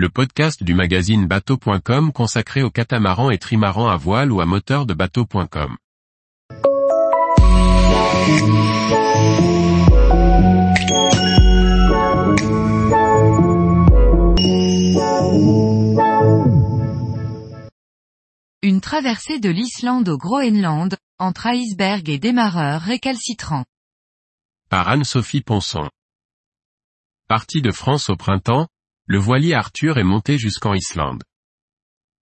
le podcast du magazine bateau.com consacré aux catamarans et trimarans à voile ou à moteur de bateau.com. Une traversée de l'Islande au Groenland, entre iceberg et démarreurs récalcitrants. Par Anne-Sophie Ponson. Parti de France au printemps, le voilier Arthur est monté jusqu'en Islande.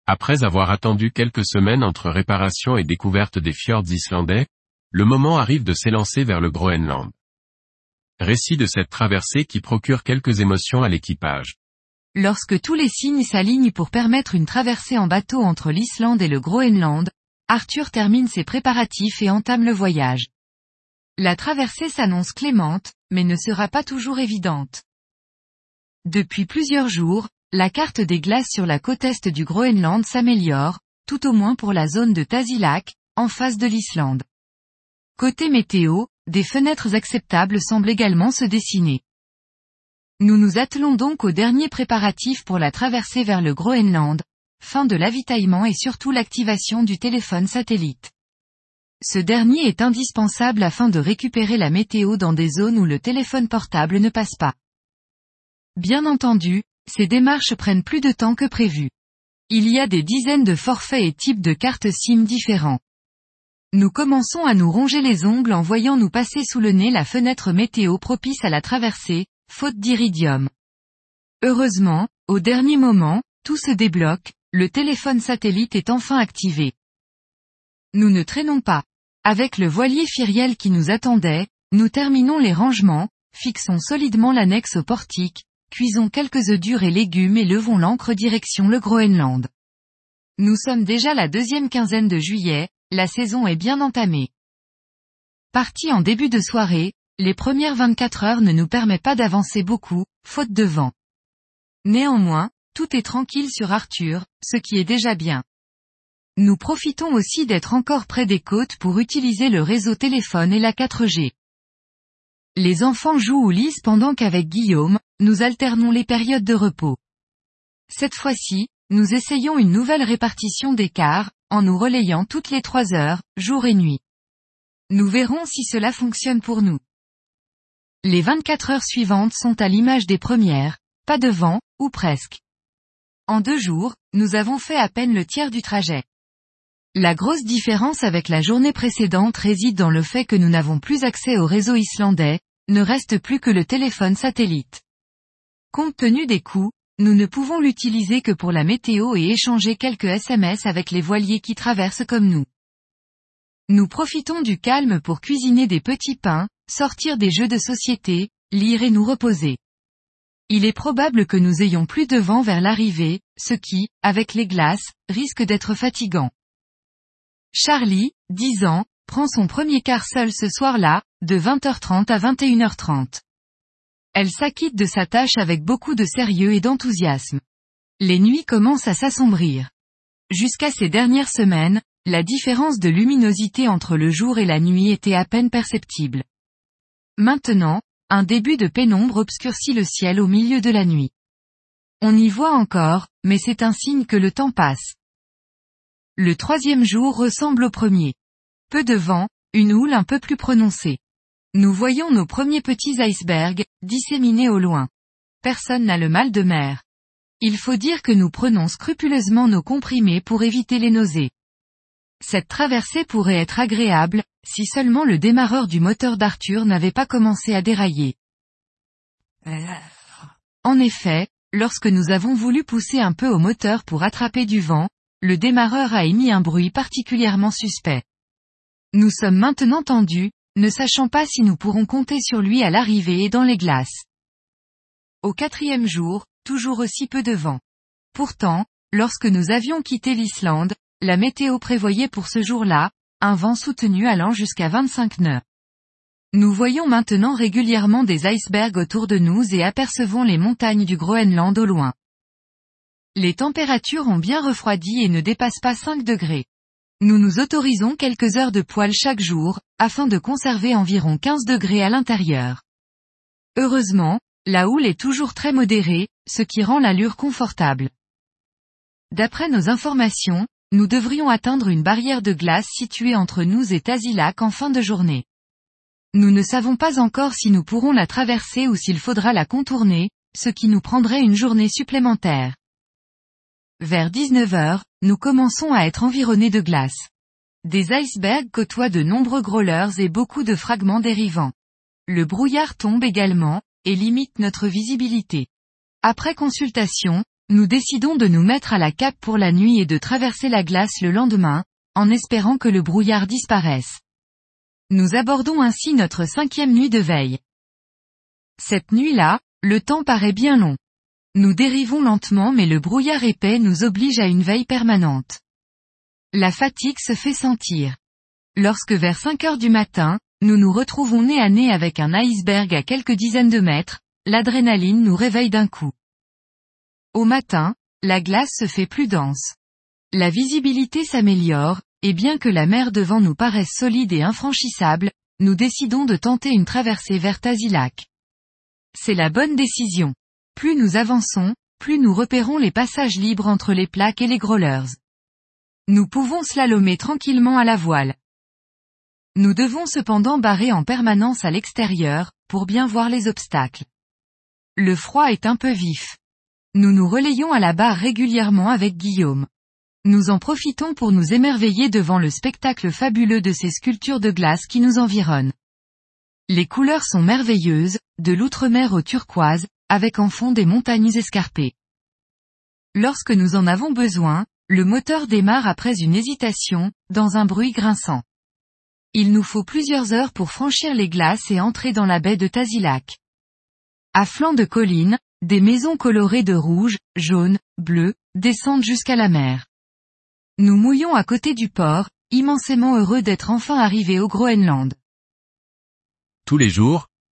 Après avoir attendu quelques semaines entre réparation et découverte des fjords islandais, le moment arrive de s'élancer vers le Groenland. Récit de cette traversée qui procure quelques émotions à l'équipage. Lorsque tous les signes s'alignent pour permettre une traversée en bateau entre l'Islande et le Groenland, Arthur termine ses préparatifs et entame le voyage. La traversée s'annonce clémente, mais ne sera pas toujours évidente. Depuis plusieurs jours, la carte des glaces sur la côte est du Groenland s'améliore, tout au moins pour la zone de Tasiilaq, en face de l'Islande. Côté météo, des fenêtres acceptables semblent également se dessiner. Nous nous attelons donc aux derniers préparatifs pour la traversée vers le Groenland, fin de l'avitaillement et surtout l'activation du téléphone satellite. Ce dernier est indispensable afin de récupérer la météo dans des zones où le téléphone portable ne passe pas. Bien entendu, ces démarches prennent plus de temps que prévu. Il y a des dizaines de forfaits et types de cartes SIM différents. Nous commençons à nous ronger les ongles en voyant nous passer sous le nez la fenêtre météo propice à la traversée, faute d'iridium. Heureusement, au dernier moment, tout se débloque, le téléphone satellite est enfin activé. Nous ne traînons pas. Avec le voilier Firiel qui nous attendait, nous terminons les rangements, fixons solidement l'annexe au portique, cuisons quelques œufs durs et légumes et levons l'ancre direction le Groenland. Nous sommes déjà la deuxième quinzaine de juillet, la saison est bien entamée. Parti en début de soirée, les premières 24 heures ne nous permettent pas d'avancer beaucoup, faute de vent. Néanmoins, tout est tranquille sur Arthur, ce qui est déjà bien. Nous profitons aussi d'être encore près des côtes pour utiliser le réseau téléphone et la 4G. Les enfants jouent ou lisent pendant qu'avec Guillaume, nous alternons les périodes de repos. Cette fois-ci, nous essayons une nouvelle répartition d'écart, en nous relayant toutes les trois heures, jour et nuit. Nous verrons si cela fonctionne pour nous. Les 24 heures suivantes sont à l'image des premières, pas de vent, ou presque. En deux jours, nous avons fait à peine le tiers du trajet. La grosse différence avec la journée précédente réside dans le fait que nous n'avons plus accès au réseau islandais, ne reste plus que le téléphone satellite. Compte tenu des coûts, nous ne pouvons l'utiliser que pour la météo et échanger quelques SMS avec les voiliers qui traversent comme nous. Nous profitons du calme pour cuisiner des petits pains, sortir des jeux de société, lire et nous reposer. Il est probable que nous ayons plus de vent vers l'arrivée, ce qui, avec les glaces, risque d'être fatigant. Charlie, 10 ans, prend son premier quart seul ce soir-là, de 20h30 à 21h30. Elle s'acquitte de sa tâche avec beaucoup de sérieux et d'enthousiasme. Les nuits commencent à s'assombrir. Jusqu'à ces dernières semaines, la différence de luminosité entre le jour et la nuit était à peine perceptible. Maintenant, un début de pénombre obscurcit le ciel au milieu de la nuit. On y voit encore, mais c'est un signe que le temps passe. Le troisième jour ressemble au premier. Peu de vent, une houle un peu plus prononcée. Nous voyons nos premiers petits icebergs, disséminés au loin. Personne n'a le mal de mer. Il faut dire que nous prenons scrupuleusement nos comprimés pour éviter les nausées. Cette traversée pourrait être agréable, si seulement le démarreur du moteur d'Arthur n'avait pas commencé à dérailler. En effet, lorsque nous avons voulu pousser un peu au moteur pour attraper du vent, le démarreur a émis un bruit particulièrement suspect. Nous sommes maintenant tendus, ne sachant pas si nous pourrons compter sur lui à l'arrivée et dans les glaces. Au quatrième jour, toujours aussi peu de vent. Pourtant, lorsque nous avions quitté l'Islande, la météo prévoyait pour ce jour-là, un vent soutenu allant jusqu'à 25 nœuds. Nous voyons maintenant régulièrement des icebergs autour de nous et apercevons les montagnes du Groenland au loin. Les températures ont bien refroidi et ne dépassent pas 5 degrés. Nous nous autorisons quelques heures de poêle chaque jour, afin de conserver environ 15 degrés à l'intérieur. Heureusement, La houle est toujours très modérée, ce qui rend l'allure confortable. D'après nos informations, nous devrions atteindre une barrière de glace située entre nous et Tasilac en fin de journée. Nous ne savons pas encore si nous pourrons la traverser ou s'il faudra la contourner, ce qui nous prendrait une journée supplémentaire. Vers 19 heures, nous commençons à être environnés de glace. Des icebergs côtoient de nombreux growlers et beaucoup de fragments dérivants. Le brouillard tombe également, et limite notre visibilité. Après consultation, nous décidons de nous mettre à la cape pour la nuit et de traverser la glace le lendemain, en espérant que le brouillard disparaisse. Nous abordons ainsi notre cinquième nuit de veille. Cette nuit-là, le temps paraît bien long. Nous dérivons lentement mais le brouillard épais nous oblige à une veille permanente. La fatigue se fait sentir. Lorsque vers 5 heures du matin, nous nous retrouvons nez à nez avec un iceberg à quelques dizaines de mètres, l'adrénaline nous réveille d'un coup. Au matin, la glace se fait plus dense. La visibilité s'améliore, et bien que la mer devant nous paraisse solide et infranchissable, nous décidons de tenter une traversée vers Tasilac. C'est la bonne décision. Plus nous avançons, plus nous repérons les passages libres entre les plaques et les growlers. Nous pouvons slalomer tranquillement à la voile. Nous devons cependant barrer en permanence à l'extérieur, pour bien voir les obstacles. Le froid est un peu vif. Nous nous relayons à la barre régulièrement avec Guillaume. Nous en profitons pour nous émerveiller devant le spectacle fabuleux de ces sculptures de glace qui nous environnent. Les couleurs sont merveilleuses, de l'outre-mer au turquoise, avec en fond des montagnes escarpées. Lorsque nous en avons besoin, le moteur démarre après une hésitation, dans un bruit grinçant. Il nous faut plusieurs heures pour franchir les glaces et entrer dans la baie de Tasilac. À flanc de colline, des maisons colorées de rouge, jaune, bleu, descendent jusqu'à la mer. Nous mouillons à côté du port, immensément heureux d'être enfin arrivés au Groenland. Tous les jours,